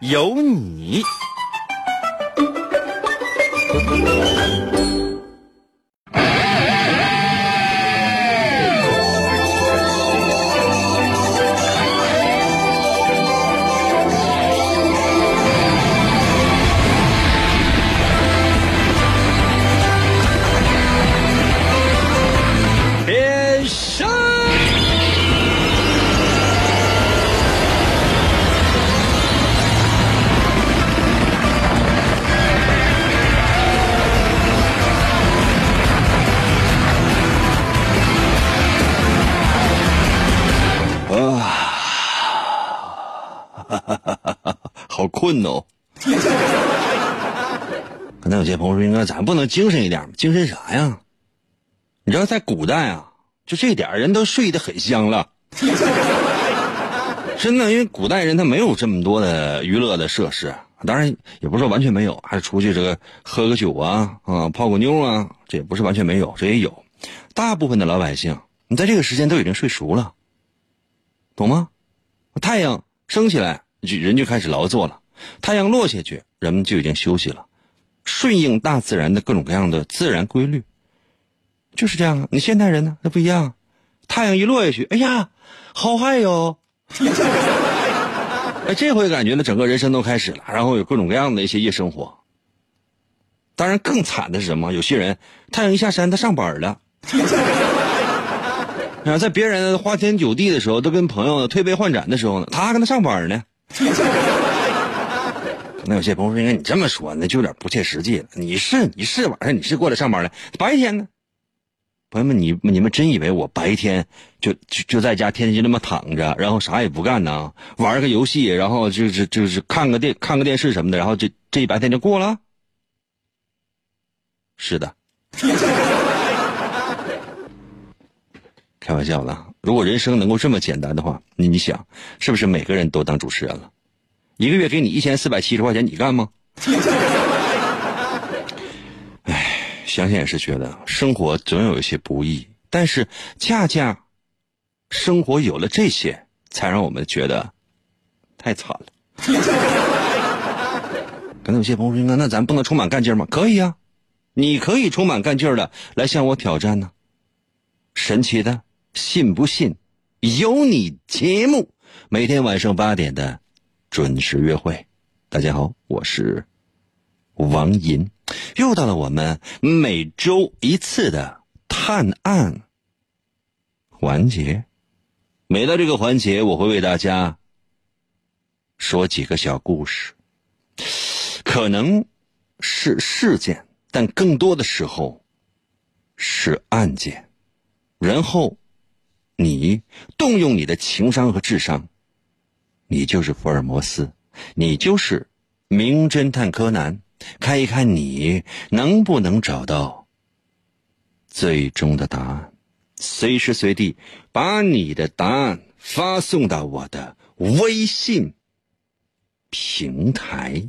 有你。困哦。可能有些朋友说：“应该咱不能精神一点吗？精神啥呀？你知道，在古代啊，就这点人都睡得很香了。真的，因为古代人他没有这么多的娱乐的设施，当然也不是说完全没有，还是出去这个喝个酒啊啊，泡个妞啊，这也不是完全没有，这也有。大部分的老百姓，你在这个时间都已经睡熟了，懂吗？太阳升起来，就人就开始劳作了；太阳落下去，人们就已经休息了，顺应大自然的各种各样的自然规律，就是这样啊。你现代人呢，那不一样，太阳一落下去，哎呀，好嗨哟！哎，这回感觉呢，整个人生都开始了，然后有各种各样的一些夜生活。当然，更惨的是什么？有些人太阳一下山，他上班了。啊，在别人花天酒地的时候，都跟朋友推杯换盏的时候呢，他还跟他上班呢。那有些朋友说：“应该你这么说，那就有点不切实际了。你是你是晚上你是过来上班的，白天呢？朋友们，你你们真以为我白天就就就在家天天就那么躺着，然后啥也不干呢？玩个游戏，然后就是就是看个电看个电视什么的，然后这这一白天就过了？是的。”开玩笑的，如果人生能够这么简单的话，你你想，是不是每个人都当主持人了？一个月给你一千四百七十块钱，你干吗？哎，想想也是觉得生活总有一些不易，但是恰恰生活有了这些，才让我们觉得太惨了。可能有些朋友说：“那咱不能充满干劲吗？”可以啊，你可以充满干劲的来向我挑战呢。神奇的。信不信？有你节目，每天晚上八点的准时约会。大家好，我是王银，又到了我们每周一次的探案环节。每到这个环节，我会为大家说几个小故事，可能是事件，但更多的时候是案件，然后。你动用你的情商和智商，你就是福尔摩斯，你就是名侦探柯南，看一看你能不能找到最终的答案。随时随地把你的答案发送到我的微信平台。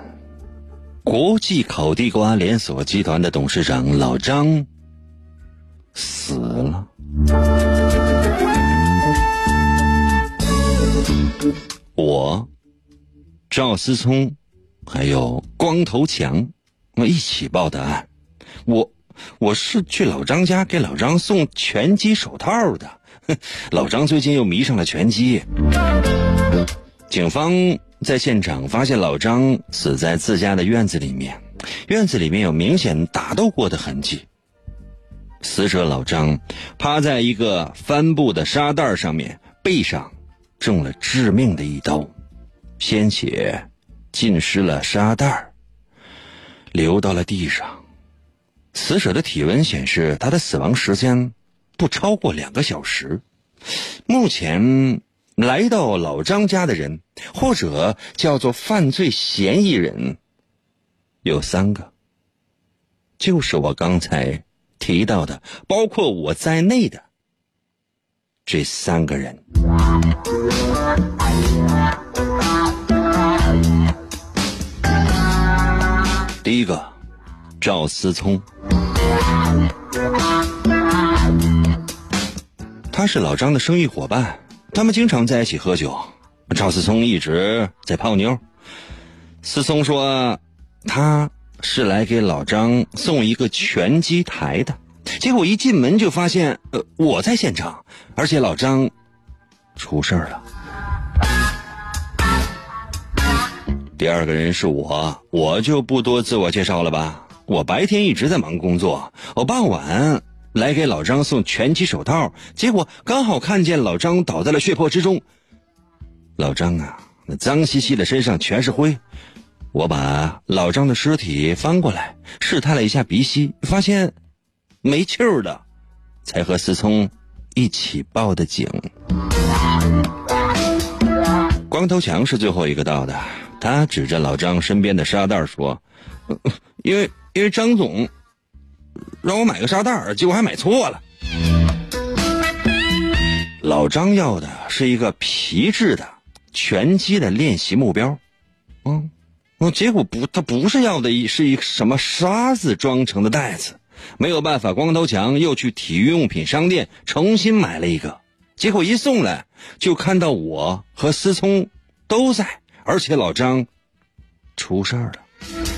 国际烤地瓜连锁集团的董事长老张死了。我赵思聪。还有光头强，我一起报的案，我我是去老张家给老张送拳击手套的。老张最近又迷上了拳击。警方在现场发现老张死在自家的院子里面，院子里面有明显打斗过的痕迹。死者老张趴在一个帆布的沙袋上面，背上中了致命的一刀，鲜血浸湿了沙袋，流到了地上。死者的体温显示他的死亡时间不超过两个小时。目前来到老张家的人，或者叫做犯罪嫌疑人，有三个，就是我刚才。提到的，包括我在内的这三个人。第一个，赵思聪，他是老张的生意伙伴，他们经常在一起喝酒。赵思聪一直在泡妞。思聪说，他。是来给老张送一个拳击台的，结果一进门就发现，呃，我在现场，而且老张出事了。第二个人是我，我就不多自我介绍了吧。我白天一直在忙工作，我傍晚来给老张送拳击手套，结果刚好看见老张倒在了血泊之中。老张啊，那脏兮兮的身上全是灰。我把老张的尸体翻过来，试探了一下鼻息，发现没气儿的，才和思聪一起报的警。光头强是最后一个到的，他指着老张身边的沙袋说：“因为因为张总让我买个沙袋，结果还买错了。老张要的是一个皮质的拳击的练习目标，嗯。”，结果不，他不是要的一是一什么沙子装成的袋子，没有办法，光头强又去体育用品商店重新买了一个，结果一送来就看到我和思聪都在，而且老张出事儿了。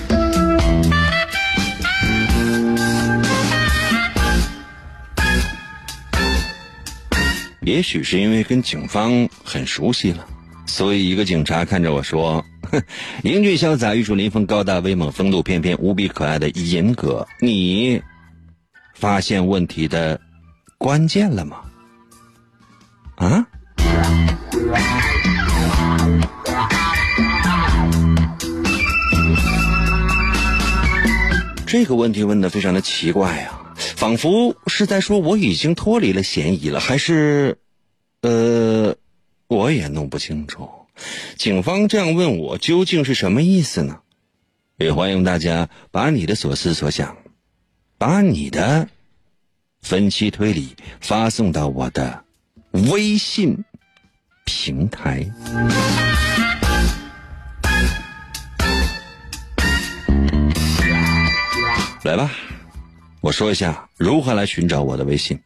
也许是因为跟警方很熟悉了，所以一个警察看着我说。哼 英俊潇洒、玉树临风、高大威猛、风度翩翩、无比可爱的银哥，你发现问题的关键了吗？啊？这个问题问的非常的奇怪啊，仿佛是在说我已经脱离了嫌疑了，还是，呃，我也弄不清楚。警方这样问我，究竟是什么意思呢？也欢迎大家把你的所思所想，把你的分析推理发送到我的微信平台。来吧，我说一下如何来寻找我的微信。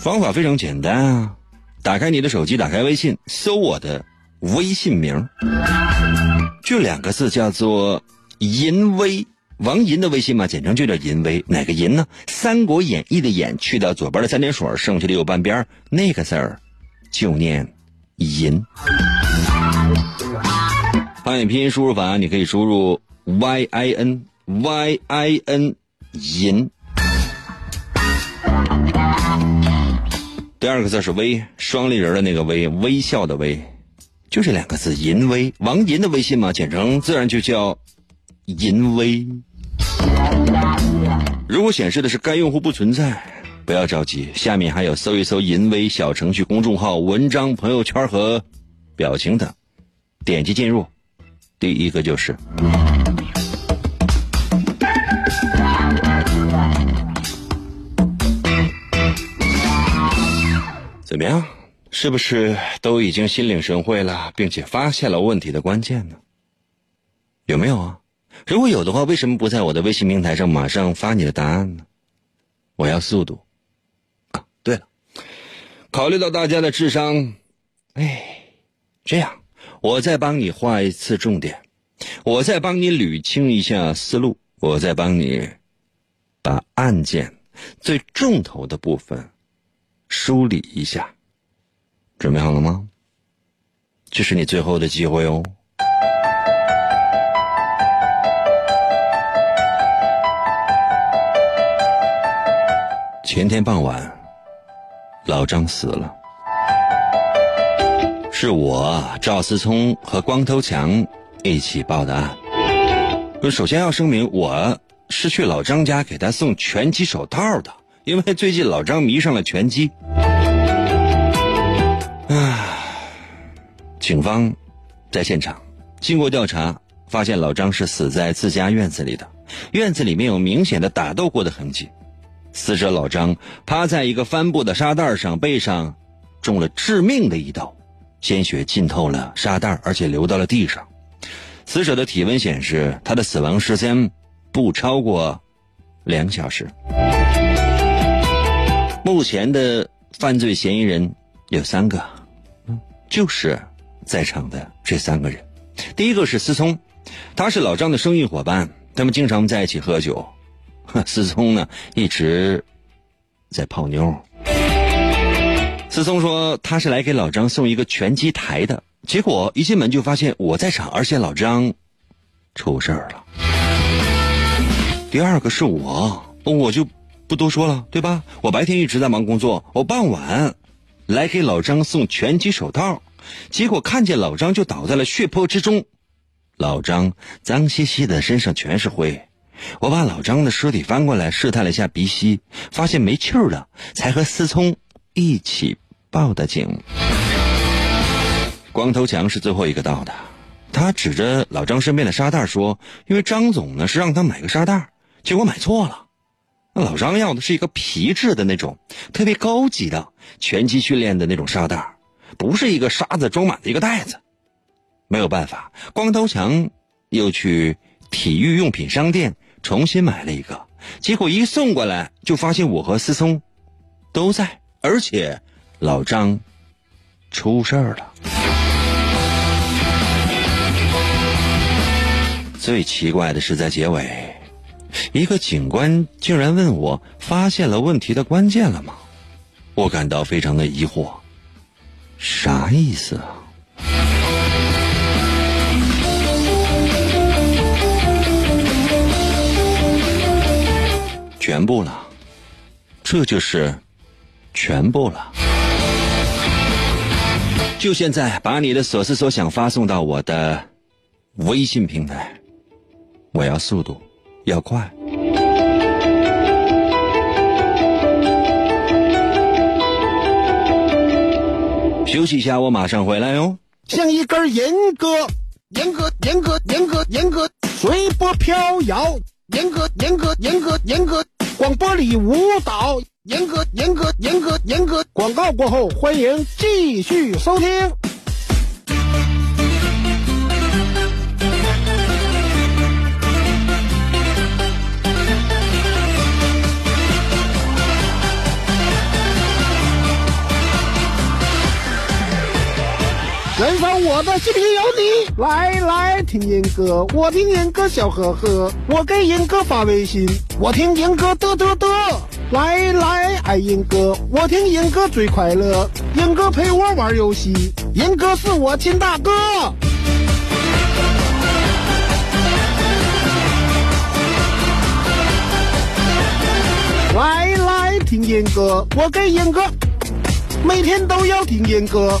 方法非常简单啊，打开你的手机，打开微信，搜我的。微信名就两个字，叫做“淫威”，王银的微信嘛，简称就叫“淫威”。哪个“淫”呢？《三国演义》的“演”去掉左边的三点水，剩下的右半边那个字儿就念“淫”。汉语拼音输入法，你可以输入 y i n y i n 淫。第二个字是“微”，双立人的那个“微”，微笑的“微”。就这两个字，淫威王银的微信嘛，简称自然就叫淫威。如果显示的是该用户不存在，不要着急，下面还有搜一搜淫威小程序、公众号、文章、朋友圈和表情等，点击进入。第一个就是怎么样？是不是都已经心领神会了，并且发现了问题的关键呢？有没有啊？如果有的话，为什么不在我的微信平台上马上发你的答案呢？我要速度。啊，对了，考虑到大家的智商，哎，这样，我再帮你画一次重点，我再帮你捋清一下思路，我再帮你把案件最重头的部分梳理一下。准备好了吗？这是你最后的机会哦。前天傍晚，老张死了，是我赵思聪和光头强一起报的案。首先要声明，我是去老张家给他送拳击手套的，因为最近老张迷上了拳击。唉，警方在现场经过调查，发现老张是死在自家院子里的，院子里面有明显的打斗过的痕迹。死者老张趴在一个帆布的沙袋上，背上中了致命的一刀，鲜血浸透了沙袋，而且流到了地上。死者的体温显示，他的死亡时间不超过两小时。目前的犯罪嫌疑人有三个，就是在场的这三个人。第一个是思聪，他是老张的生意伙伴，他们经常在一起喝酒。思聪呢，一直在泡妞。思聪说他是来给老张送一个拳击台的，结果一进门就发现我在场，而且老张出事儿了。第二个是我，我就不多说了，对吧？我白天一直在忙工作，我傍晚来给老张送拳击手套，结果看见老张就倒在了血泊之中，老张脏兮兮的，身上全是灰。我把老张的尸体翻过来试探了一下鼻息，发现没气儿了，才和思聪一起报的警。光头强是最后一个到的，他指着老张身边的沙袋说：“因为张总呢是让他买个沙袋，结果买错了。那老张要的是一个皮质的那种，特别高级的拳击训练的那种沙袋，不是一个沙子装满的一个袋子。没有办法，光头强又去体育用品商店。”重新买了一个，结果一送过来就发现我和思聪都在，而且老张出事儿了。最奇怪的是在结尾，一个警官竟然问我发现了问题的关键了吗？我感到非常的疑惑，啥意思啊？全部了，这就是全部了。就现在，把你的所思所想发送到我的微信平台。我要速度，要快。休息一下，我马上回来哟。像一根严哥、严哥、严哥、严哥、严哥，随波飘摇。严格、严格、严格、严格。广播里舞蹈，严格严格严格严格。广告过后，欢迎继续收听。燃烧我的心里有你，来来听严哥，我听严哥笑呵呵，我给严哥发微信，我听严哥嘚嘚嘚，来来爱严哥，我听严哥最快乐，严哥陪我玩游戏，严哥是我亲大哥。来来听严哥，我给严哥，每天都要听严哥。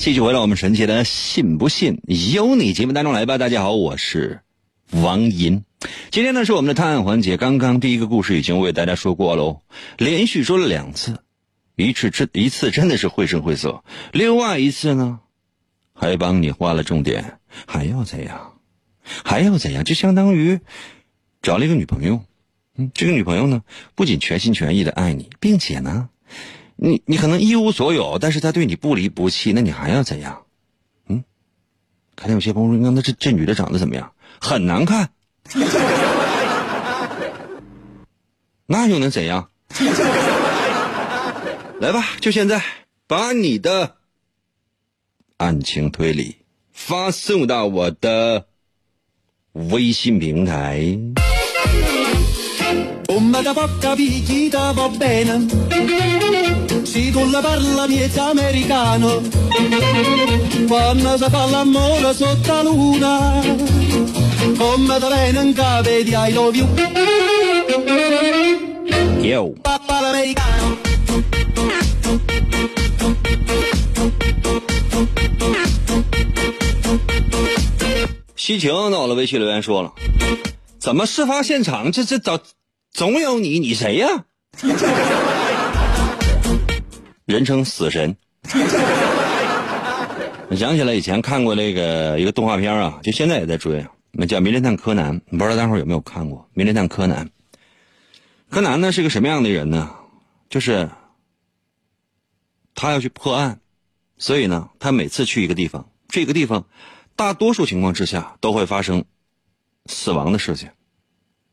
继续回到我们神奇的“信不信由你”节目当中来吧。大家好，我是王银。今天呢是我们的探案环节。刚刚第一个故事已经为大家说过喽，连续说了两次，一次真一次真的是绘声绘色，另外一次呢还帮你画了重点。还要怎样？还要怎样？就相当于找了一个女朋友。嗯，这个女朋友呢不仅全心全意的爱你，并且呢你你可能一无所有，但是他对你不离不弃，那你还要怎样？嗯，看见有些朋友说，那这这女的长得怎么样？很难看，那又能怎样？来吧，就现在，把你的案情推理发送到我的微信平台。Come da poca picchita va bene Se tu la parla miezza americano Quando si fa l'amore sotto la luna Come da bene in cave di I love you Yo，Papà l'americano 西晴到了微信留言说了，怎么事发现场这这总总有你，你谁呀？人称死神。我想起来以前看过那个一个动画片啊，就现在也在追，那叫《名侦探柯南》，不知道大伙有没有看过《名侦探柯南》？柯南呢是个什么样的人呢？就是他要去破案，所以呢，他每次去一个地方，这个地方大多数情况之下都会发生死亡的事情，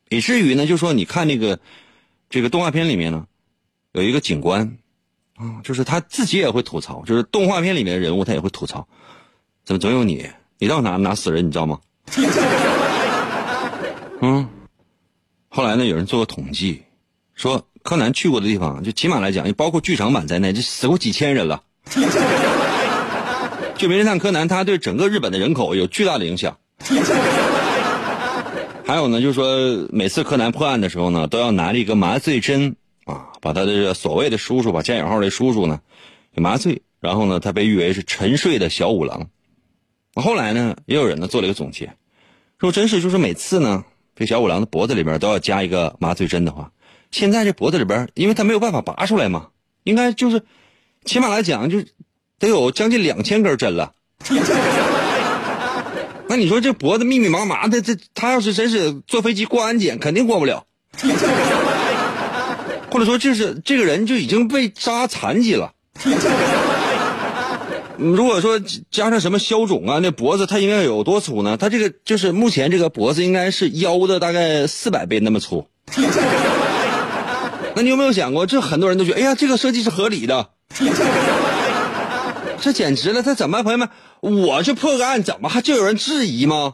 以至于呢，就说你看那个这个动画片里面呢，有一个警官啊，就是他自己也会吐槽，就是动画片里面的人物他也会吐槽，怎么总有你？你到哪哪死人，你知道吗？嗯，后来呢，有人做过统计，说柯南去过的地方，就起码来讲，包括剧场版在内，这死过几千人了。就名侦探柯南，他对整个日本的人口有巨大的影响。还有呢，就是说每次柯南破案的时候呢，都要拿着一个麻醉针啊，把他的这个所谓的叔叔，把加引号的叔叔呢给麻醉，然后呢，他被誉为是沉睡的小五郎。后来呢，也有人呢做了一个总结，说真是就是每次呢，这小五郎的脖子里边都要加一个麻醉针的话，现在这脖子里边，因为他没有办法拔出来嘛，应该就是起码来讲就得有将近两千根针了。那你说这脖子密密麻麻的，这他要是真是坐飞机过安检，肯定过不了。或者说，就是这个人就已经被扎残疾了。如果说加上什么消肿啊，那脖子他应该有多粗呢？他这个就是目前这个脖子应该是腰的大概四百倍那么粗。那你有没有想过，这很多人都觉得，哎呀，这个设计是合理的。这简直了！他怎么，朋友们，我去破个案，怎么还就有人质疑吗？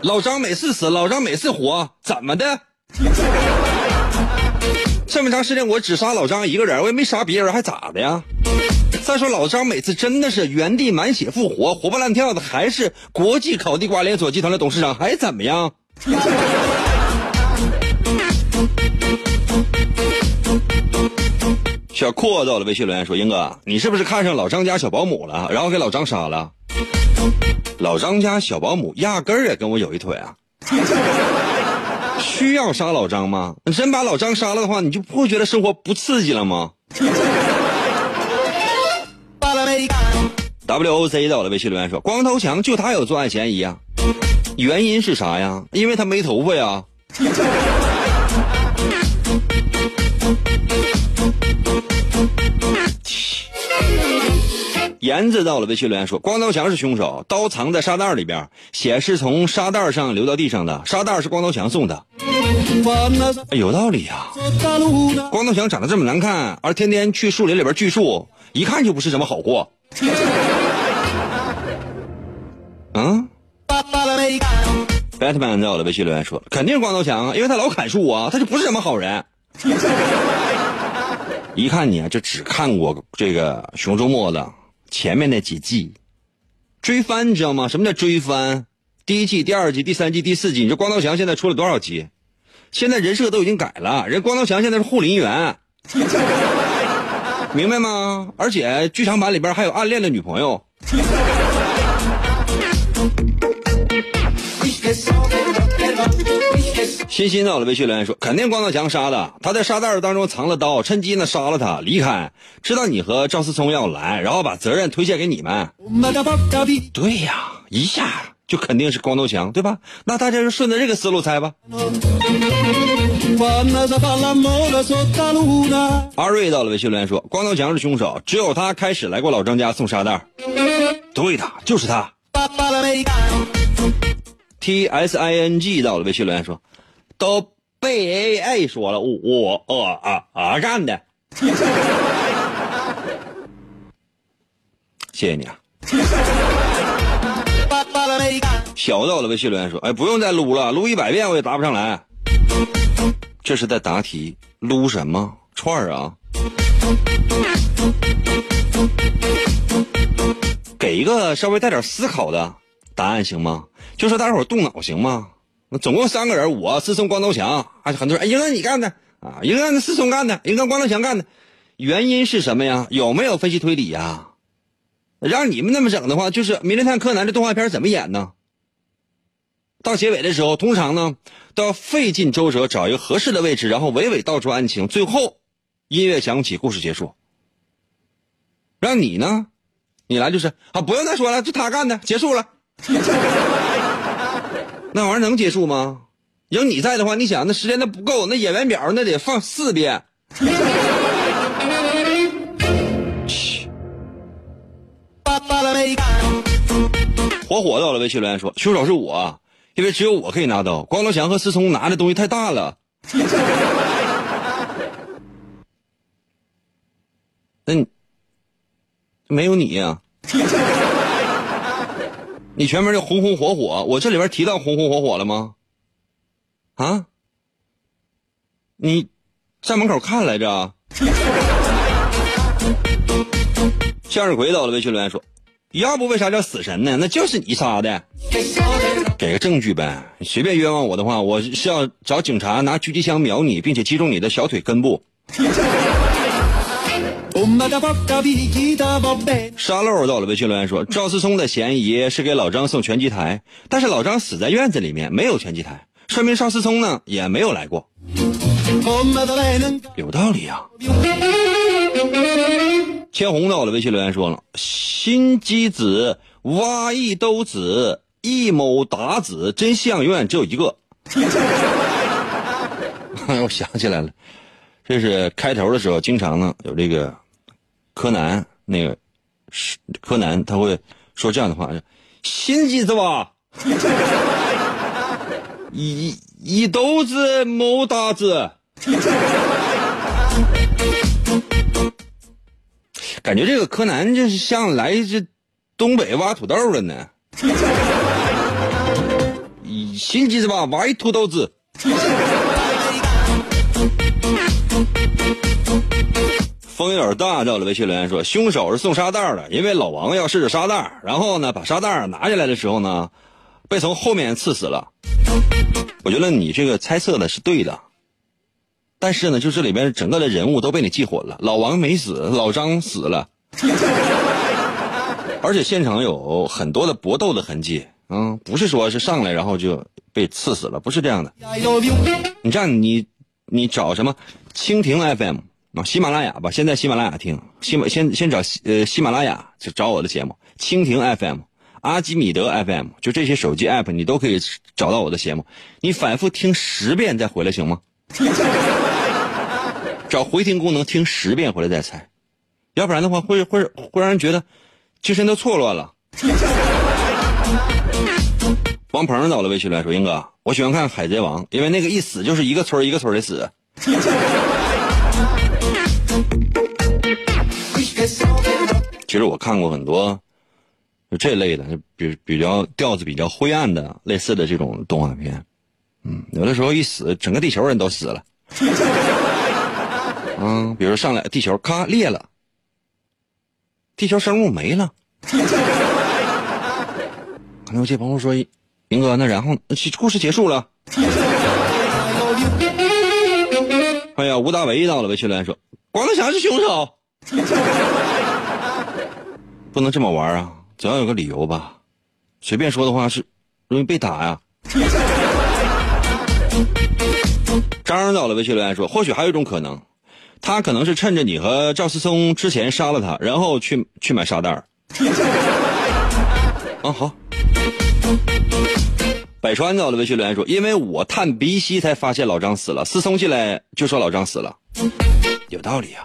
老张每次死，老张每次活，怎么的？这么长时间我只杀老张一个人，我也没杀别人，还咋的呀？再说老张每次真的是原地满血复活，活蹦乱跳的，还是国际烤地瓜连锁集团的董事长，还怎么样？小阔到了微信留言说：“英哥，你是不是看上老张家小保姆了，然后给老张杀了？老张家小保姆压根儿也跟我有一腿啊！需要杀老张吗？你真把老张杀了的话，你就不会觉得生活不刺激了吗 Papà l'americano？”WOC 在我的微信留言说：“光头强就他有作案嫌疑啊，原因是啥呀？因为他没头发呀。”言子到了微信留言说：“光头强是凶手，刀藏在沙袋里边，血是从沙袋上流到地上的，沙袋是光头强送的。有道理呀、光头强长得这么难看，而天天去树林里边锯树，一看就不是什么好货。嗯，Batman 在我的微信留言说，肯定是光头强啊，因为他老砍树啊，他就不是什么好人。一看你啊，就只看过这个《熊出没》的前面那几季，追番你知道吗？什么叫追番？第一季、第二季、第三季、第四季，你说光头强现在出了多少集？现在人设都已经改了，人光头强现在是护林员，明白吗？而且剧场版里边还有暗恋的女朋友。欣欣到了微信留言说，肯定光头强杀的，他在沙袋当中藏了刀，趁机呢杀了他，离开，知道你和赵思聪要来，然后把责任推卸给你们。对呀，一下就肯定是光头强，对吧？那大家就顺着这个思路猜吧。阿瑞到了微信留言说，光头强是凶手，只有他开始来过老张家送沙袋儿。对的，就是他。T S I N G 到了微信留言说，都被 A A 说了，我我我啊啊干的。谢谢你啊。小到了微信留言说，哎，不用再撸了，撸一百遍我也答不上来。这是在答题，撸什么串儿啊？给一个稍微带点思考的答案行吗？就说大伙动脑行吗？总共三个人，我思聪、光头强，还很多人，哎，应该你干的啊，应该思聪干的，应该光头强干的，原因是什么呀？有没有分析推理呀？让你们那么整的话，就是《名侦探柯南》这动画片怎么演呢？到结尾的时候，通常呢都要费尽周折找一个合适的位置，然后娓娓道出案情，最后音乐响起，故事结束。让你呢，你来就是啊，不用再说了，就他干的，结束了。那玩意儿能结束吗？有你在的话，你想那时间那不够，那演员表那得放四遍。火火到了微信留言说，凶手是我，因为只有我可以拿刀，光头强和思聪拿的东西太大了。那你没有你呀、你全名叫红红火火，我这里边提到红红火火了吗？啊？你在门口看来着？向日葵到了微信留言说，要不为啥叫死神呢？那就是你杀的。给个证据呗！你随便冤枉我的话，我是要找警察拿狙击枪瞄你，并且击中你的小腿根部。沙漏到了微信留言说，赵思聪的嫌疑是给老张送拳击台，但是老张死在院子里面，没有拳击台，说明赵思聪呢也没有来过，有道理啊。千红到了微信留言说了，心机子、挖一兜子、一谋打子，真相永远只有一个。我想起来了，这是开头的时候，经常呢有这个柯南那个是柯南他会说这样的话：心机子吧，一一兜子谋打子。感觉这个柯南就是像来这东北挖土豆了呢。心机子吧，挖一土豆子。风有点大，在我的微信留言说，凶手是送沙袋的，因为老王要试着沙袋，然后呢，把沙袋拿下来的时候呢，被从后面刺死了。我觉得你这个猜测的是对的，但是呢，就这里边整个的人物都被你记混了，老王没死，老张死了，而且现场有很多的搏斗的痕迹，嗯，不是说是上来然后就被刺死了，不是这样的。你这样，你你找什么蜻蜓 FM 啊，喜马拉雅吧，现在喜马拉雅听，喜马先先找呃喜马拉雅就找我的节目，蜻蜓 FM、阿基米德 FM，就这些手机 app 你都可以找到我的节目，你反复听十遍再回来行吗？找回听功能听十遍回来再猜，要不然的话会会会让人觉得精神都错乱了。王鹏到了微信来说：“英哥，我喜欢看《海贼王》，因为那个一死就是一个村一个村的死。其实我看过很多就这类的，就比比较调子比较灰暗的类似的这种动画片。嗯，有的时候一死，整个地球人都死了。嗯，比如上来地球咔裂了，地球生物没了。可能有些朋友说，明哥，那然后故事结束了。哎呀，吴大维到了，微信留言说：“光头强是凶手，不能这么玩啊，总要有个理由吧？随便说的话是容易被打呀。”张到了，微信留言说：“或许还有一种可能，他可能是趁着你和赵思聪之前杀了他，然后去去买沙袋儿。”啊，好，百川在我的微信留言说：“因为我探鼻息才发现老张死了，思聪进来就说老张死了，有道理啊。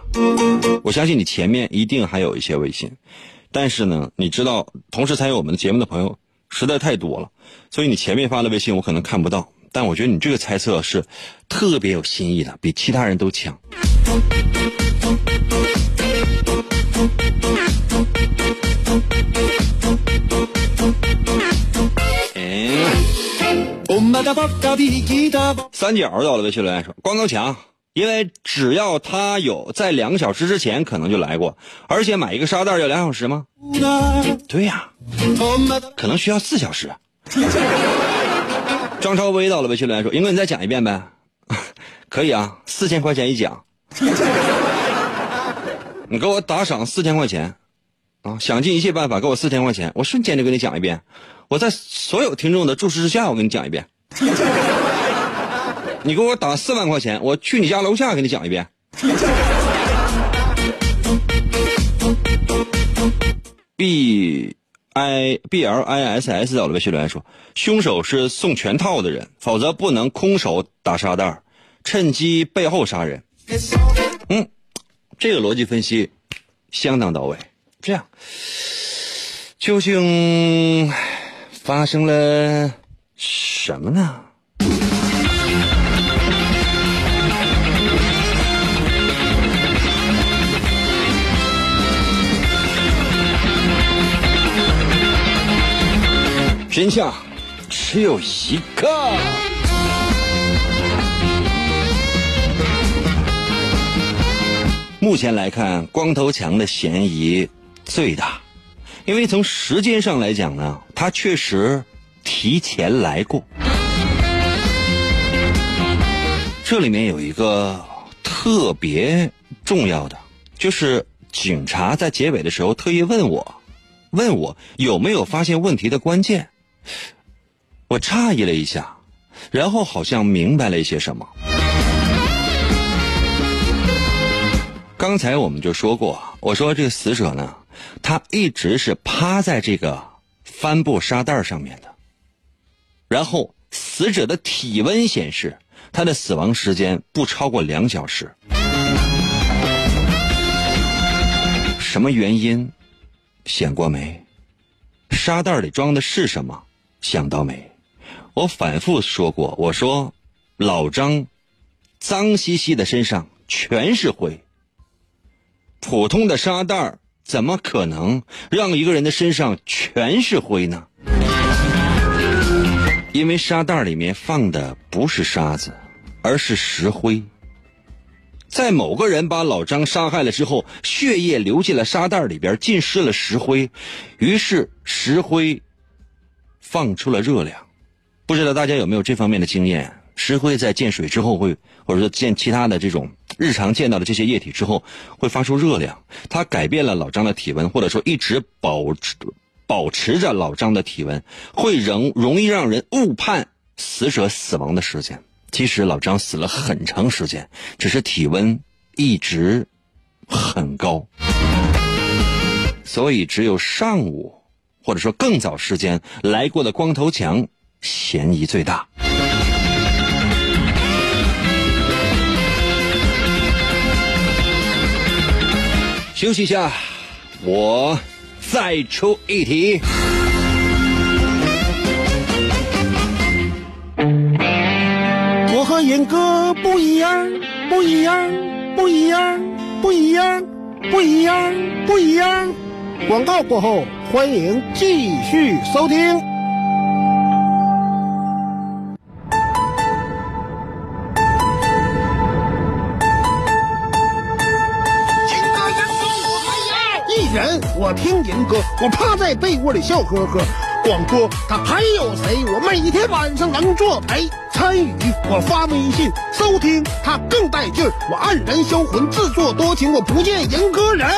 我相信你前面一定还有一些微信，但是呢，你知道，同时参与我们的节目的朋友实在太多了，所以你前面发的微信我可能看不到。但我觉得你这个猜测是特别有新意的，比其他人都强。”三角到了微信留言说：“光头强，因为只要他有在两个小时之前可能就来过，而且买一个沙袋要两小时吗？对呀，可能需要四小时。”张超威到了微信留言说：“英哥，你再讲一遍呗？可以啊，四千块钱一讲，你给我打赏四千块钱，啊，想尽一切办法给我四千块钱，我瞬间就给你讲一遍。”我在所有听众的注视之下，我给你讲一遍。你给我打四万块钱，我去你家楼下给你讲一遍。B I B L I S S 到了微信留言说，凶手是送全套的人，否则不能空手打沙袋，趁机背后杀人。嗯，这个逻辑分析相当到位。这样，究竟？发生了什么呢？真相只有一个。目前来看，光头强的嫌疑最大。因为从时间上来讲呢，他确实提前来过。这里面有一个特别重要的，就是警察在结尾的时候特意问我，问我有没有发现问题的关键。我诧异了一下，然后好像明白了一些什么。刚才我们就说过，我说这个死者呢。他一直是趴在这个帆布沙袋上面的，然后死者的体温显示他的死亡时间不超过两小时。什么原因？想过没？沙袋里装的是什么？想到没？我反复说过，我说老张脏兮兮的身上全是灰，普通的沙袋怎么可能让一个人的身上全是灰呢？因为沙袋里面放的不是沙子，而是石灰。在某个人把老张杀害了之后，血液流进了沙袋里边，浸湿了石灰，于是石灰放出了热量。不知道大家有没有这方面的经验？石灰在见水之后会，或者说见其他的这种日常见到的这些液体之后，会发出热量，它改变了老张的体温，或者说一直保持保持着老张的体温，会容容易让人误判死者死亡的时间。其实老张死了很长时间，只是体温一直很高，所以只有上午或者说更早时间来过的光头强嫌疑最大。休息一下，我再出一题。我和严哥不一样，不一样，不一样，不一样，不一样，不一样。广告过后，欢迎继续收听。人，我听银哥，我趴在被窝里笑呵呵。广播他还有谁？我每天晚上能作陪参与，我发微信收听他更带劲儿。我黯然销魂，自作多情，我不见银哥人。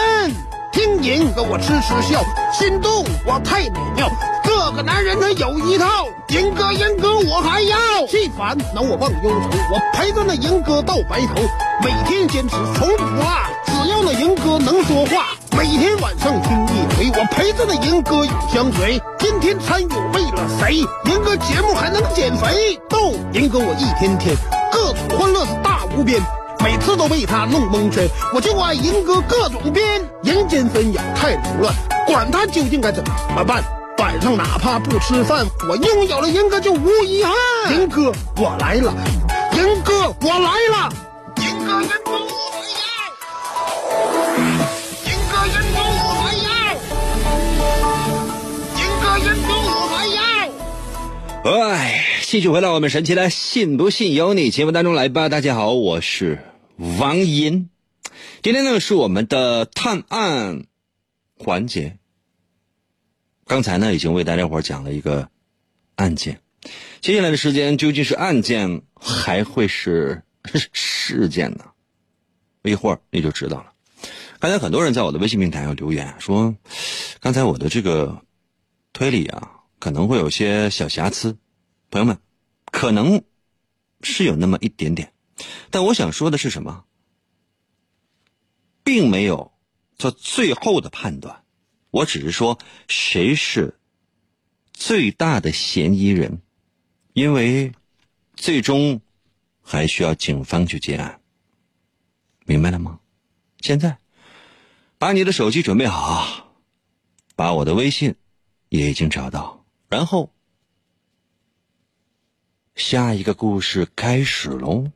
听银哥我痴痴笑，心动我太美妙。这个男人他有一套，银哥银哥我还要。气烦恼我忘忧愁，我陪着那银哥到白头，每天坚持从不落。只要。那银哥能说话，每天晚上听一回，我陪着那银哥永相随。今天参与为了谁？银哥节目还能减肥？逗，银哥我一天天各种欢乐是大无边，每次都被他弄蒙圈。我就爱银哥各种编，人间纷扰太凌乱，管他究竟该怎么办。晚上哪怕不吃饭，我拥有了银哥就无遗憾。银哥我来了，银哥我来了，银哥银哥我来呀，银哥银哥我来呀，银哥银哥我来呀。哎，继续回到我们神奇的“信不信由你”节目当中来吧。大家好，我是王银。今天呢是我们的探案环节。刚才呢已经为大家伙讲了一个案件，接下来的时间究竟是案件还会是事件呢？一会儿你就知道了。刚才很多人在我的微信平台上留言说，刚才我的这个推理啊可能会有些小瑕疵，朋友们，可能是有那么一点点，但我想说的是什么，并没有做最后的判断。我只是说谁是最大的嫌疑人，因为最终还需要警方去结案，明白了吗？现在把你的手机准备好，把我的微信也已经找到，然后下一个故事开始喽。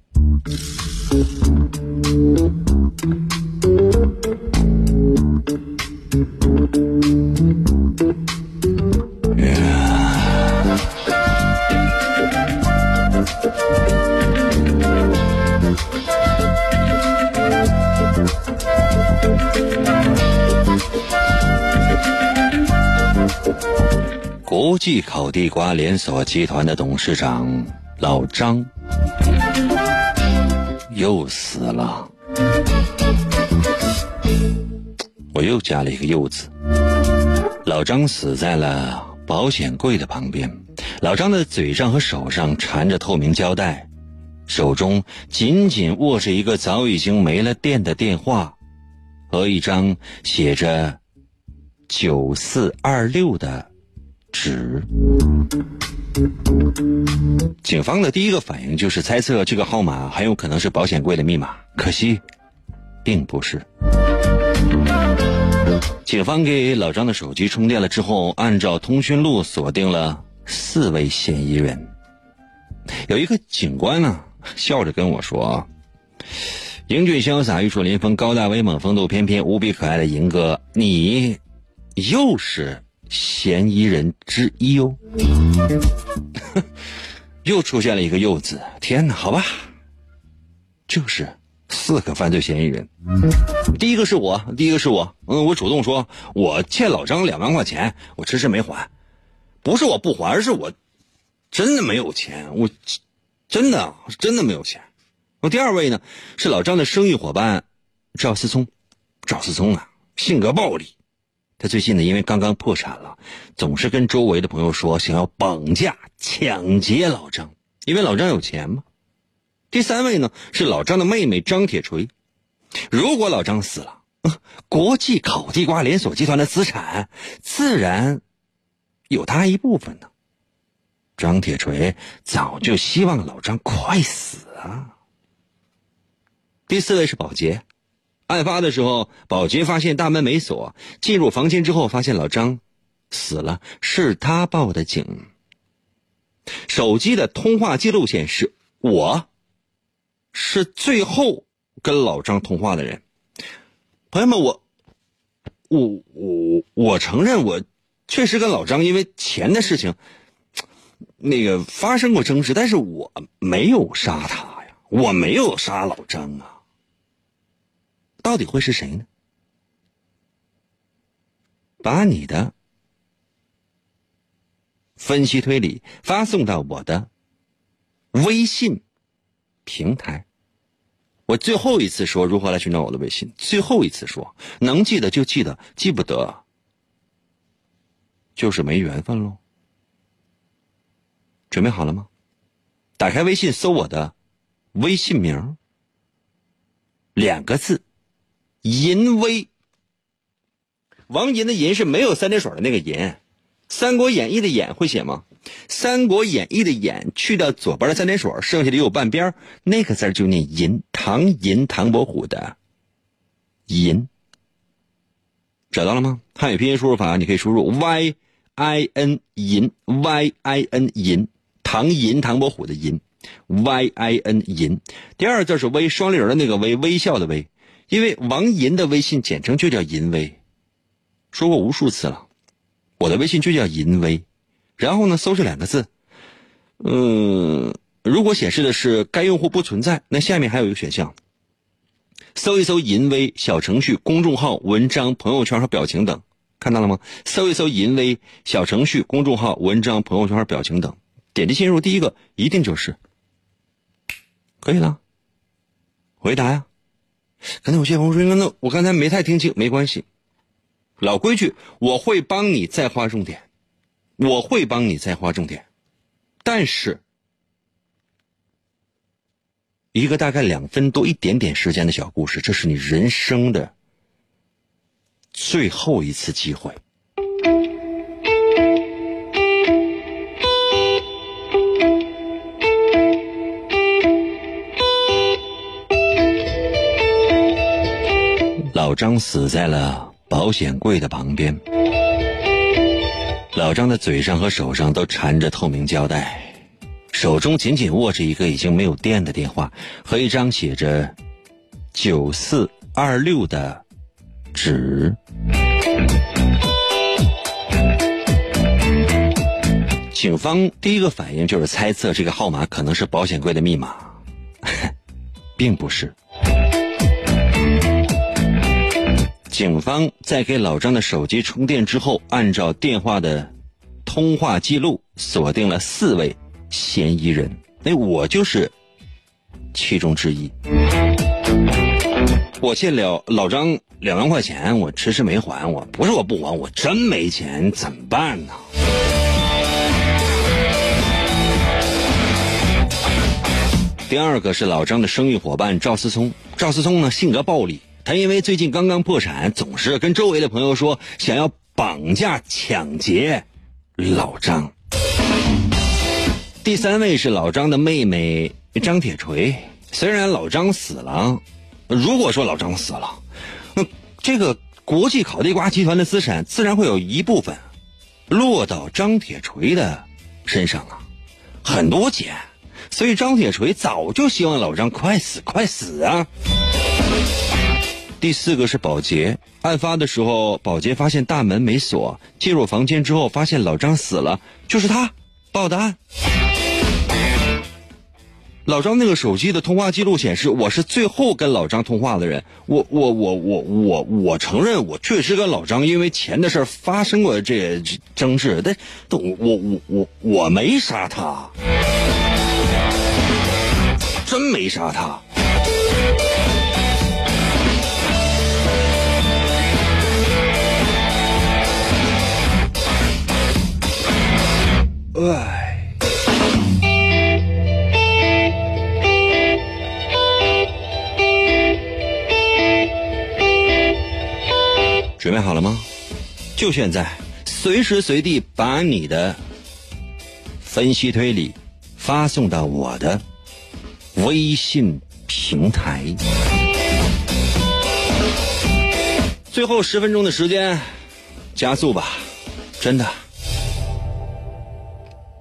国际烤地瓜连锁集团的董事长老张又死了，我又加了一个“又”字。老张死在了保险柜的旁边，老张的嘴上和手上缠着透明胶带，手中紧紧握着一个早已经没了电的电话，和一张写着“九四二六”的。纸。警方的第一个反应就是猜测这个号码很有可能是保险柜的密码，可惜，并不是。警方给老张的手机充电了之后，按照通讯录锁定了四位嫌疑人。有一个警官呢，笑着跟我说：“英俊潇洒、玉树临风、高大威猛、风度翩翩、无比可爱的银哥，你又是？”嫌疑人之一哦，又出现了一个“又”字，天哪！好吧，就是四个犯罪嫌疑人。第一个是我，第一个是我，嗯，我主动说，我欠老张两万块钱，我迟迟没还，不是我不还，而是我真的没有钱，我真的真的没有钱。我第二位呢是老张的生意伙伴赵思聪，赵思聪啊，性格暴戾。他最近呢，因为刚刚破产了，总是跟周围的朋友说想要绑架、抢劫老张，因为老张有钱嘛。第三位呢是老张的妹妹张铁锤，如果老张死了，国际烤地瓜连锁集团的资产自然有他一部分呢。张铁锤早就希望老张快死啊。第四位是保洁。案发的时候，保洁发现大门没锁，进入房间之后发现老张死了，是他报的警。手机的通话记录显示，我是最后跟老张通话的人。朋友们，我我我我承认，我确实跟老张因为钱的事情那个发生过争执，但是我没有杀他呀，我没有杀老张啊。到底会是谁呢？把你的分析推理发送到我的微信平台。我最后一次说如何来寻找我的微信，最后一次说，能记得就记得，记不得就是没缘分喽。准备好了吗？打开微信，搜我的微信名两个字。淫威。王银的银是没有三点水的那个银，《三国演义》的演会写吗？《三国演义》的演去掉左边的三点水，剩下的有半边，那个字就念银。唐寅，唐伯虎的银，找到了吗？汉语拼音输入法你可以输入 y i n 银 y i n 银，唐寅，唐伯虎的寅 y i n 银。第二个字是微，双立人的那个微，微笑的微。因为王银的微信简称就叫银威，说过无数次了，我的微信就叫银威。然后呢，搜这两个字，嗯，如果显示的是该用户不存在，那下面还有一个选项，搜一搜银威小程序、公众号、文章、朋友圈和表情等，看到了吗？搜一搜银威小程序、公众号、文章、朋友圈和表情等，点击进入第一个，一定就是可以了。回答呀。可能有些朋友说：“那我刚才没太听清，没关系。老规矩，我会帮你再划重点，我会帮你再划重点。但是，一个大概两分多一点点时间的小故事，这是你人生的最后一次机会。”张死在了保险柜的旁边。老张的嘴上和手上都缠着透明胶带，手中紧紧握着一个已经没有电的电话和一张写着“九四二六”的纸。警方第一个反应就是猜测这个号码可能是保险柜的密码，并不是。警方在给老张的手机充电之后，按照电话的通话记录锁定了四位嫌疑人。那，我就是其中之一。我欠了老张两万块钱，我迟迟没还。我不是我不还，我真没钱，怎么办呢？第二个是老张的生意伙伴赵思聪。赵思聪呢，性格暴戾。他因为最近刚刚破产，总是跟周围的朋友说想要绑架抢劫老张。第三位是老张的妹妹张铁锤。虽然老张死了，如果说老张死了，那这个国际烤地瓜集团的资产自然会有一部分落到张铁锤的身上啊，很多钱。所以张铁锤早就希望老张快死快死啊。第四个是保洁。案发的时候，保洁发现大门没锁，进入房间之后发现老张死了，就是他报的案。老张那个手机的通话记录显示，我是最后跟老张通话的人。我我我我我我承认，我确实跟老张因为钱的事发生过这争执，但但我我我我我没杀他，真没杀他。哎，准备好了吗？就现在，随时随地把你的分析推理发送到我的微信平台。最后十分钟的时间，加速吧，真的。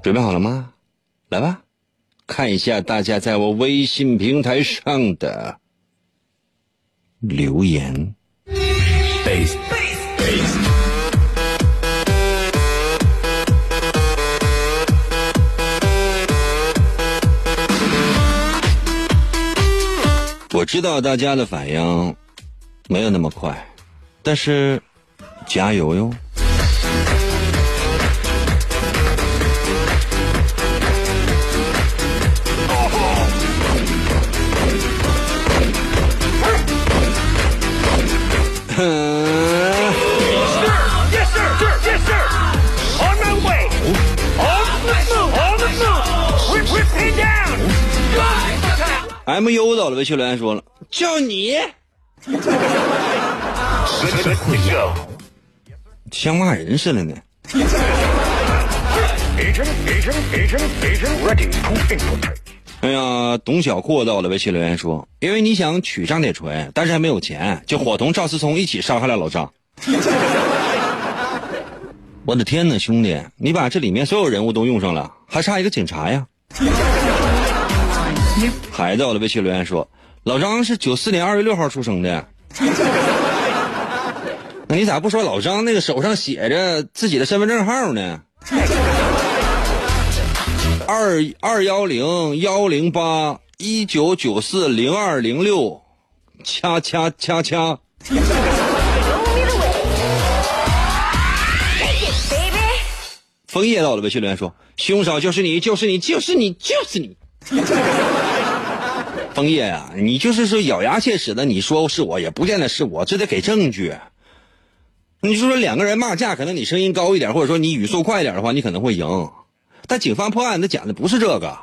准备好了吗？来吧，看一下大家在我微信平台上的留言。我知道大家的反应没有那么快，但是加油哟！M U 到了，微信留言说了，就你像骂人似的呢。哎呀，董小阔到了微信留言说：“因为你想娶张铁锤，但是还没有钱，就伙同赵思聪一起杀害了老张。”我的天哪，兄弟，你把这里面所有人物都用上了，还差一个警察呀！孩子我的微信留言说：“老张是九四年二月六号出生的。”那你咋不说老张那个手上写着自己的身份证号呢？二二幺零幺零八一九九四零二零六，掐掐掐掐。枫叶到了微信留言说：“凶手就是你，就是你，就是你，就是你。”枫叶啊，你就是说咬牙切齿的，你说是我也不见得是我，这得给证据。你就说两个人骂架，可能你声音高一点，或者说你语速快一点的话，你可能会赢。但警方破案，他讲的不是这个，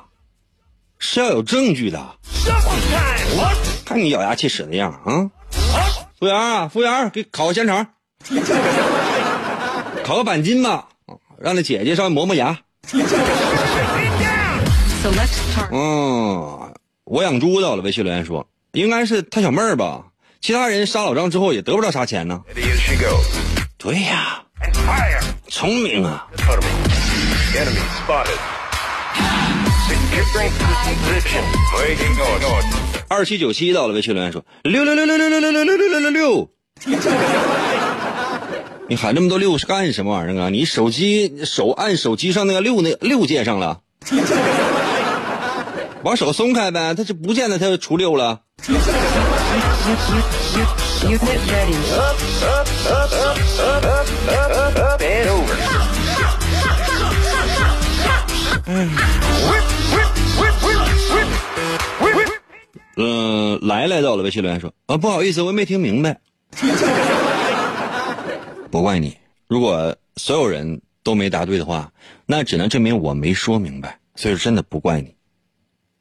是要有证据的。看你咬牙切齿的样啊！服务员啊，服务员，给烤个香肠，烤个板筋吧。让那姐姐稍微磨磨牙。嗯，我养猪的了。微信留言说，应该是他小妹儿吧。其他人杀老张之后也得不到啥钱呢。对呀，聪明啊。二七九七到了，微信留言说六六六六六六六六六六六六六。你喊那么多六是干什么玩意儿啊？你手机手按手机上那个六那六键上了，把手松开呗，他就不见得他就出六了。嗯，来来到了微信留言说啊，不好意思，我没听明白。不怪你，如果所有人都没答对的话，那只能证明我没说明白。所以真的不怪你。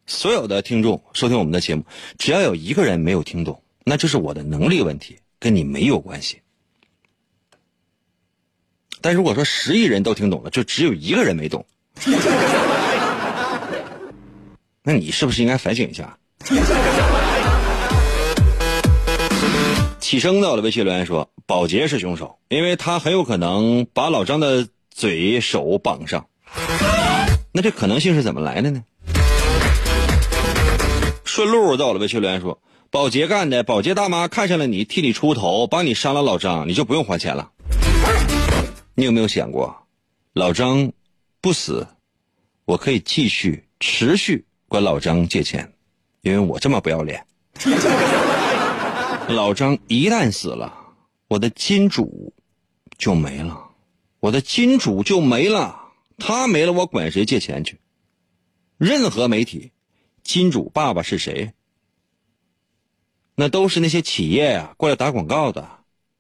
所有的听众收听我们的节目，只要有一个人没有听懂，那就是我的能力问题，跟你没有关系。但如果说十亿人都听懂了，就只有一个人没懂，那你是不是应该反省一下？起生到了微信留言说：“保洁是凶手，因为他很有可能把老张的嘴手绑上。那这可能性是怎么来的呢？”顺路到了微信留言说：“保洁干的，保洁大妈看上了你，替你出头，帮你杀了老张，你就不用还钱了。你有没有想过，老张不死，我可以继续持续管老张借钱，因为我这么不要脸。”老张一旦死了，我的金主就没了，我的金主就没了，他没了，我管谁借钱去？任何媒体，金主爸爸是谁？那都是那些企业呀，过来打广告的。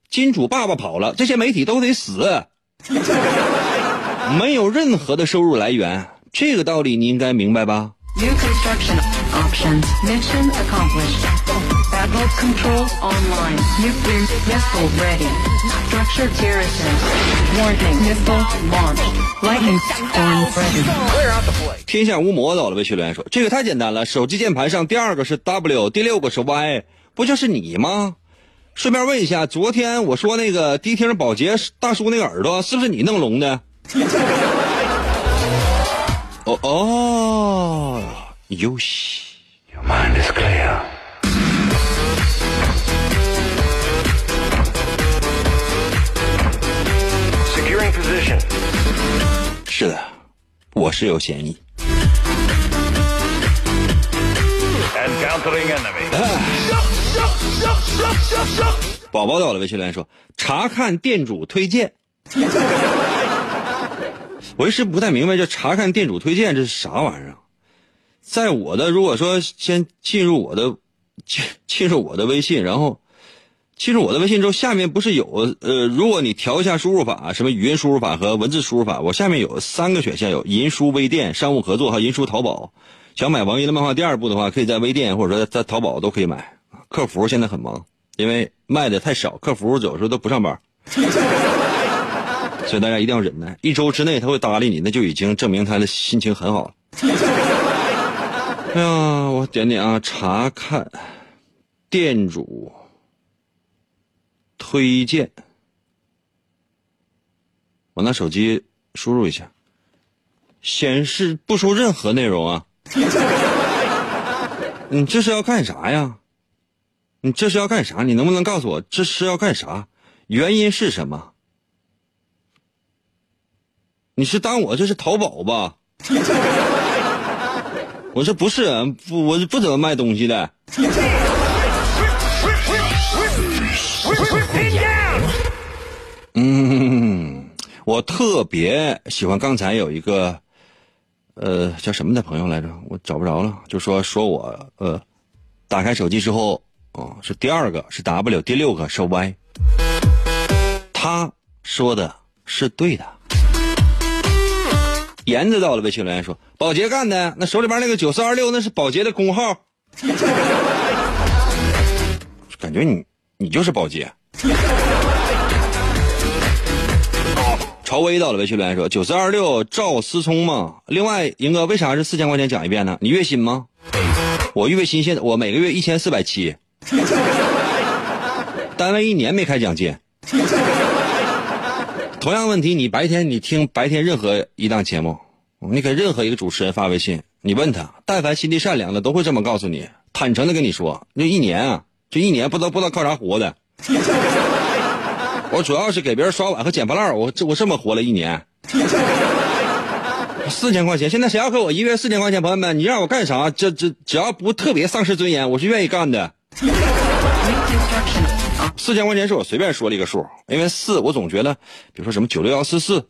金主爸爸跑了，这些媒体都得死，没有任何的收入来源，这个道理你应该明白吧？天下无魔走了，微信留言说：“这个太简单了，手机键盘上第二个是 W，第六个是 Y，不就是你吗？”顺便问一下，昨天我说那个迪厅保洁大叔那个耳朵是不是你弄聋的？哦 哦，游戏。是的，我是有嫌疑。宝宝到了，微信留言说：“查看店主推荐。”我一时不太明白，这查看店主推荐这是啥玩意儿？在我的如果说先进入我的进进入我的微信，然后。进入我的微信之后，下面不是有呃，如果你调一下输入法，什么语音输入法和文字输入法，我下面有三个选项，有银书、微店、商务合作和银书、淘宝。想买王一的漫画第二部的话，可以在微店或者说在淘宝都可以买。客服现在很忙，因为卖的太少，客服有时候都不上班，所以大家一定要忍耐。一周之内他会搭理你，那就已经证明他的心情很好了。哎呀，我点点啊，查看店主推荐，我拿手机输入一下，显示不出任何内容啊。你这是要干啥呀？你这是要干啥？你能不能告诉我这是要干啥？原因是什么？你是当我这是淘宝吧？我这不是，不，我是不怎么卖东西的。嗯，我特别喜欢刚才有一个，呃，叫什么的朋友来着？我找不着了。就说说我，呃，打开手机之后。哦，是第二个是 W，第六个是 Y。他说的是对的。颜子到了微信留言说：“保洁干的，那手里边那个九四二六那是保洁的工号。”感觉你你就是保洁。朝威到了微信留言说：“九四二六赵思聪吗？另外，英哥为啥是四千块钱讲一遍呢？你月薪吗？我月薪现在我每个月一千四百七。”单位一年没开奖金。同样问题，你白天你听白天任何一档节目，你给任何一个主持人发微信，你问他，但凡心地善良的都会这么告诉你，坦诚的跟你说，就一年啊，就一年不知道不知道靠啥活的。我主要是给别人刷碗和捡破烂，我这我这么活了一年。四千块钱，现在谁要给我一月四千块钱？朋友们，你让我干啥？这这只要不特别丧失尊严，我是愿意干的。四千块钱是我随便说了一个数，因为四我总觉得，比如说什么九六幺四四，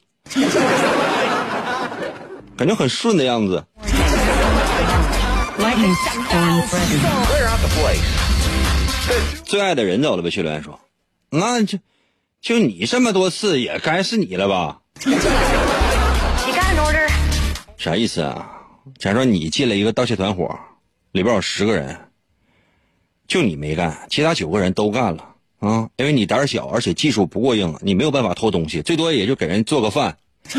感觉很顺的样子。最爱的人走了呗，薛伦说，那就就你这么多次也该是你了吧？啥意思啊？假如说你进了一个盗窃团伙，里边有十个人。就你没干，其他九个人都干了啊！因为你胆小，而且技术不过硬，你没有办法偷东西，最多也就给人做个饭。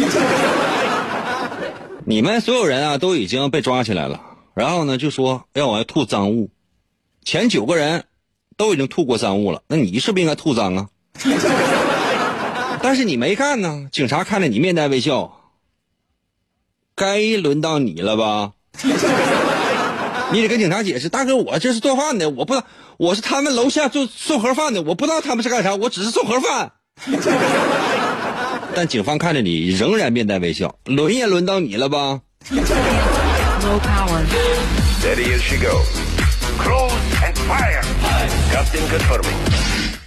你们所有人啊都已经被抓起来了，然后呢就说要往外吐赃物，前九个人都已经吐过赃物了，那你是不是应该吐赃啊？但是你没干呢，警察看着你面带微笑，该轮到你了吧？你得跟警察解释，大哥，我这是做饭的，我不知道我是他们楼下做送盒饭的，我不知道他们是干啥，我只是送盒饭。但警方看着你仍然面带微笑，轮也轮到你了吧？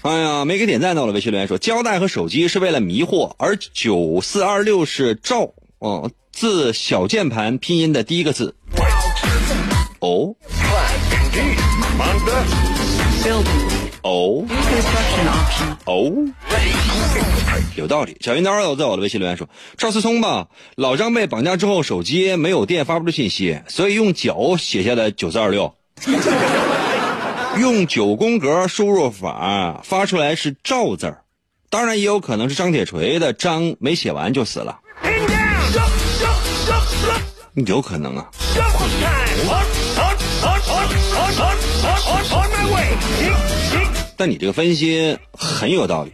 哎呀，没给点赞到了。微信留言说，胶带和手机是为了迷惑，而九四二六是赵哦字小键盘拼音的第一个字。哦，哦，哦，有道理。小云刀在我的微信留言说：“赵思聪吧，老张被绑架之后，手机没有电，发不出信息，所以用脚写下的九四二六，用九宫格输入法发出来是赵字儿，当然也有可能是张铁锤的张没写完就死了，有可能啊。”但你这个分析很有道理。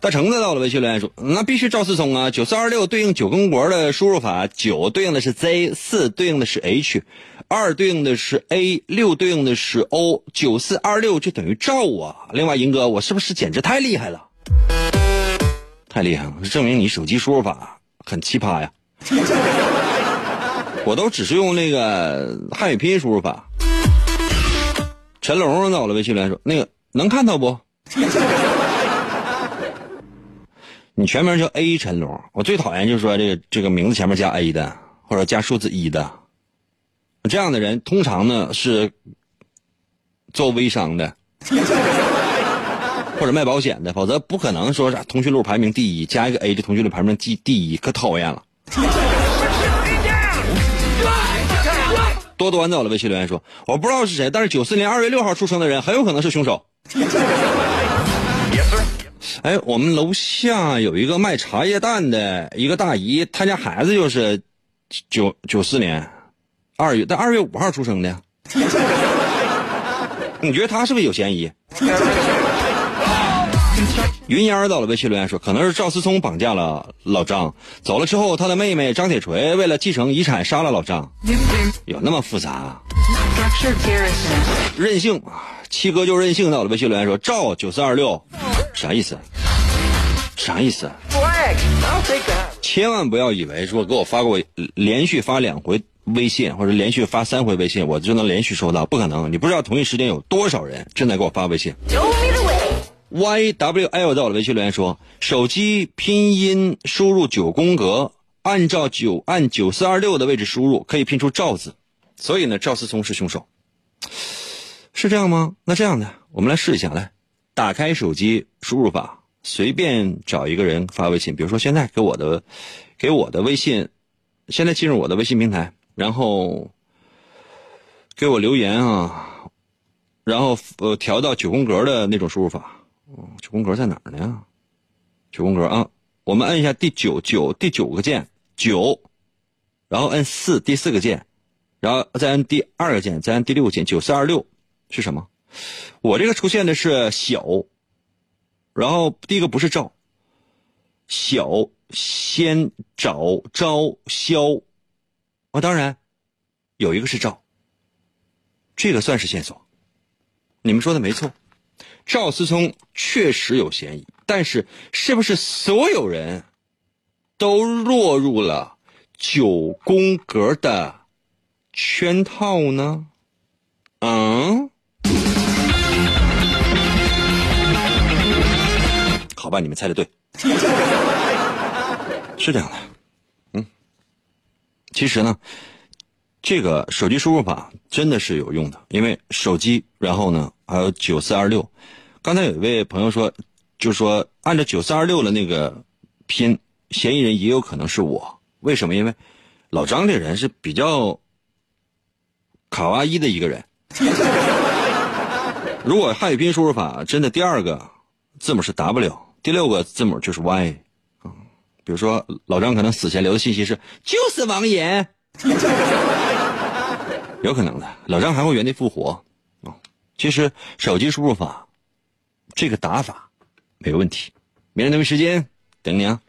大橙子到了微信留言说：“那必须赵思聪啊！九四二六对应九宫格的输入法，九对应的是 Z，四对应的是 H，二对应的是 A，六对应的是 O，九四二六就等于赵啊！另外，银哥，我是不是简直太厉害了？太厉害了，证明你手机输入法很奇葩呀！我都只是用那个汉语拼音输入法。”陈龙到了，微信留言说：“那个能看到不？你全名叫 A 陈龙，我最讨厌就是说这个这个名字前面加 A 的，或者加数字一的，这样的人通常呢是做微商的，或者卖保险的，否则不可能说啥通讯录排名第一，加一个 A 这通讯录排名第第一，可讨厌了。”多多到了微信留言说：“我不知道是谁，但是九四年二月六号出生的人很有可能是凶手。”哎，我们楼下有一个卖茶叶蛋的一个大姨，她家孩子就是九九四年二月，但二月五号出生的。你觉得他是不是有嫌疑？云烟儿到了微信留言说，可能是赵思聪绑架了老张，走了之后，他的妹妹张铁锤为了继承遗产杀了老张，有那么复杂啊？任性啊！七哥就任性到了微信留言说，赵九四二六，啥意思？啥意思？千万不要以为说给我发过连续发两回。微信或者连续发三回微信，我就能连续收到？不可能！你不知道同一时间有多少人正在给我发微信。Y W YWl 在我的微信留言说：手机拼音输入九宫格，按照九按九四二六的位置输入，可以拼出赵字。所以呢，赵思聪是凶手，是这样吗？那这样的，我们来试一下，来打开手机输入法，随便找一个人发微信，比如说现在给我的给我的微信，现在进入我的微信平台。然后给我留言啊，然后呃调到九宫格的那种输入法。九宫格在哪儿呢？九宫格啊，我们摁一下第九九第九个键九，然后摁四第四个键，然后再摁第二个键，再摁第六个键。九四二六是什么？我这个出现的是小，然后第一个不是赵，小先找招肖。啊，当然，有一个是赵，这个算是线索。你们说的没错，赵思聪确实有嫌疑，但是是不是所有人都落入了九宫格的圈套呢？嗯，好吧，你们猜的对，是这样的。嗯其实呢，这个手机输入法真的是有用的，因为手机，然后呢还有九四二六。刚才有一位朋友说，就说按照九四二六的那个拼，嫌疑人也有可能是我。为什么？因为老张这人是比较卡哇伊的一个人。如果汉语拼音输入法真的第二个字母是 W，第六个字母就是 Y 啊。比如说，老张可能死前留的信息是“就是王岩”，有可能的。老张还会原地复活啊！其实手机输入法这个打法没问题。明天同一时间等你啊。